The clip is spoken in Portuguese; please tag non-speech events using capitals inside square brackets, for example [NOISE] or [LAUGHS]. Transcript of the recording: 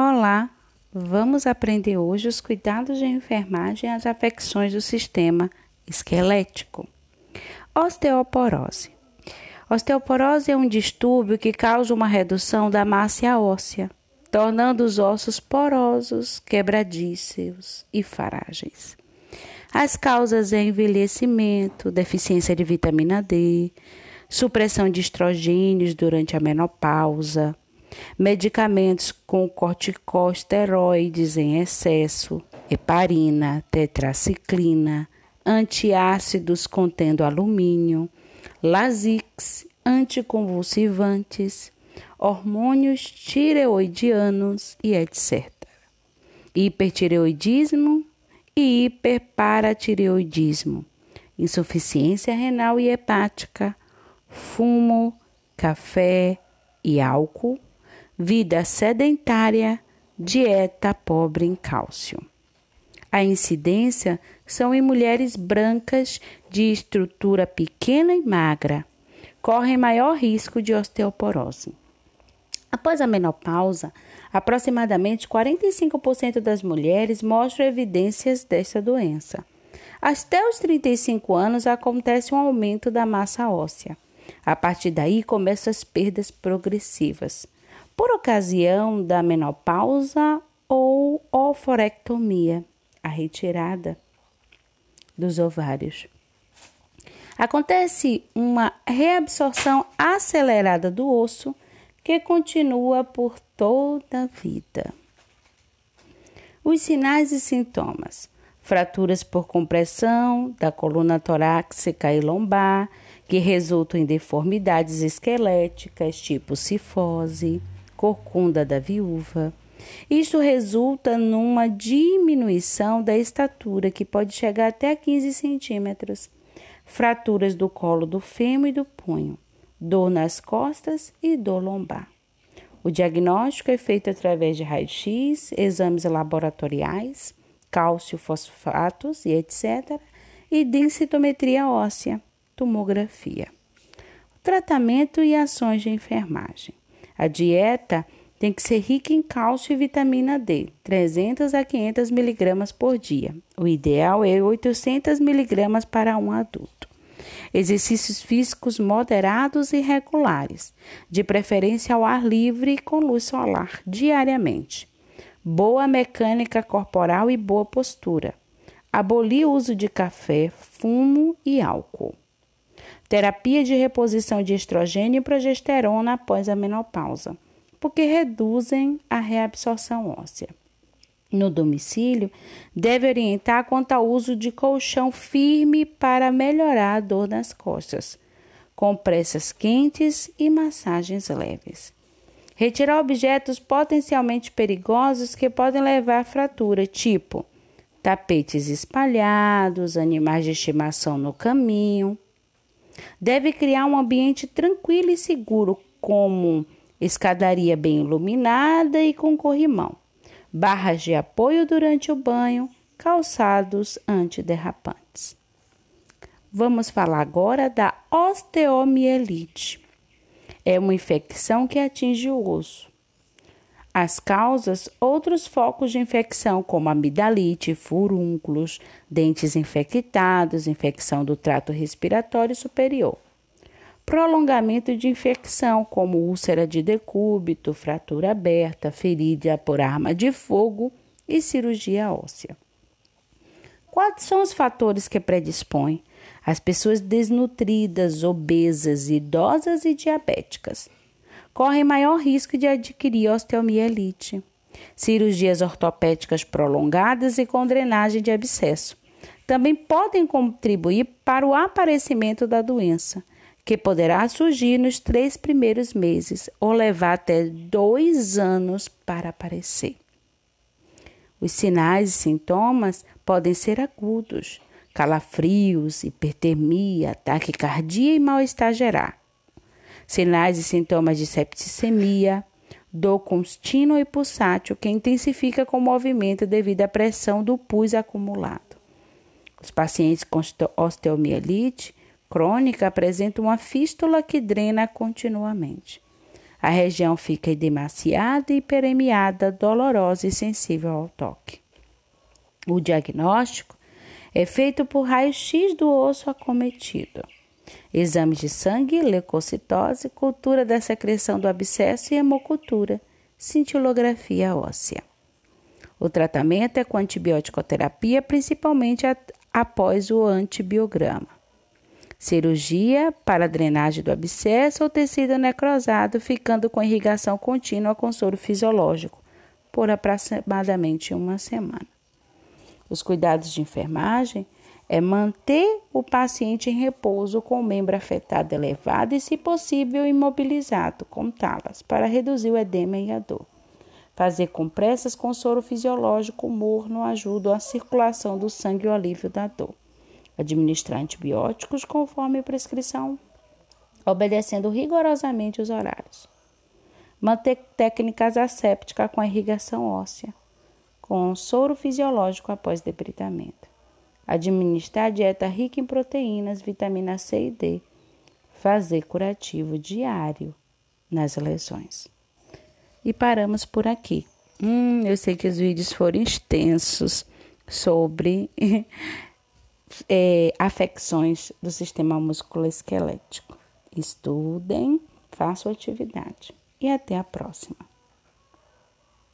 Olá, vamos aprender hoje os cuidados de enfermagem as afecções do sistema esquelético. Osteoporose. Osteoporose é um distúrbio que causa uma redução da massa óssea, tornando os ossos porosos, quebradiços e frágeis. As causas é envelhecimento, deficiência de vitamina D, supressão de estrogênios durante a menopausa, medicamentos com corticosteroides em excesso, heparina, tetraciclina, antiácidos contendo alumínio, Lasix, anticonvulsivantes, hormônios tireoidianos e etc. Hipertireoidismo e hiperparatireoidismo, insuficiência renal e hepática, fumo, café e álcool, vida sedentária, dieta pobre em cálcio. A incidência são em mulheres brancas de estrutura pequena e magra, correm maior risco de osteoporose. Após a menopausa, aproximadamente 45% das mulheres mostram evidências dessa doença. Até os 35 anos acontece um aumento da massa óssea. A partir daí começam as perdas progressivas, por ocasião da menopausa ou oforectomia, a retirada dos ovários. Acontece uma reabsorção acelerada do osso que continua por toda a vida. Os sinais e sintomas: fraturas por compressão da coluna torácica e lombar, que resultam em deformidades esqueléticas, tipo cifose, corcunda da viúva. Isto resulta numa diminuição da estatura, que pode chegar até 15 centímetros, fraturas do colo do fêmur e do punho, dor nas costas e dor lombar. O diagnóstico é feito através de raio-x, exames laboratoriais, cálcio, fosfatos e etc., e densitometria óssea tomografia. Tratamento e ações de enfermagem. A dieta tem que ser rica em cálcio e vitamina D, 300 a 500 miligramas por dia. O ideal é 800 miligramas para um adulto. Exercícios físicos moderados e regulares, de preferência ao ar livre e com luz solar, diariamente. Boa mecânica corporal e boa postura. Abolir o uso de café, fumo e álcool terapia de reposição de estrogênio e progesterona após a menopausa, porque reduzem a reabsorção óssea. No domicílio, deve orientar quanto ao uso de colchão firme para melhorar a dor nas costas, compressas quentes e massagens leves. Retirar objetos potencialmente perigosos que podem levar a fratura, tipo tapetes espalhados, animais de estimação no caminho, Deve criar um ambiente tranquilo e seguro, como escadaria bem iluminada e com corrimão, barras de apoio durante o banho, calçados antiderrapantes. Vamos falar agora da osteomielite. É uma infecção que atinge o osso. As causas, outros focos de infecção, como amidalite, furúnculos, dentes infectados, infecção do trato respiratório superior. Prolongamento de infecção, como úlcera de decúbito, fratura aberta, ferida por arma de fogo e cirurgia óssea. Quais são os fatores que predispõem as pessoas desnutridas, obesas, idosas e diabéticas? Correm maior risco de adquirir osteomielite. Cirurgias ortopédicas prolongadas e com drenagem de abscesso também podem contribuir para o aparecimento da doença, que poderá surgir nos três primeiros meses ou levar até dois anos para aparecer. Os sinais e sintomas podem ser agudos, calafrios, hipertermia, taquicardia e mal-estar geral sinais e sintomas de septicemia, dor contínua e pulsátil que intensifica com o movimento devido à pressão do pus acumulado. Os pacientes com osteomielite crônica apresentam uma fístula que drena continuamente. A região fica edemaciada, hiperemiada, dolorosa e sensível ao toque. O diagnóstico é feito por raio-x do osso acometido. Exames de sangue, leucocitose, cultura da secreção do abscesso e hemocultura, cintilografia óssea. O tratamento é com antibiótico-terapia, principalmente após o antibiograma. Cirurgia para drenagem do abscesso ou tecido necrosado, ficando com irrigação contínua com soro fisiológico por aproximadamente uma semana. Os cuidados de enfermagem é manter o paciente em repouso com o membro afetado elevado e, se possível, imobilizado com talas para reduzir o edema e a dor. Fazer compressas com soro fisiológico morno ajuda a circulação do sangue e o alívio da dor. Administrar antibióticos conforme prescrição, obedecendo rigorosamente os horários. Manter técnicas assépticas com irrigação óssea com soro fisiológico após debridamento. Administrar dieta rica em proteínas, vitamina C e D. Fazer curativo diário nas lesões. E paramos por aqui. Hum, eu sei que os vídeos foram extensos sobre [LAUGHS] é, afecções do sistema musculoesquelético. Estudem, façam atividade e até a próxima.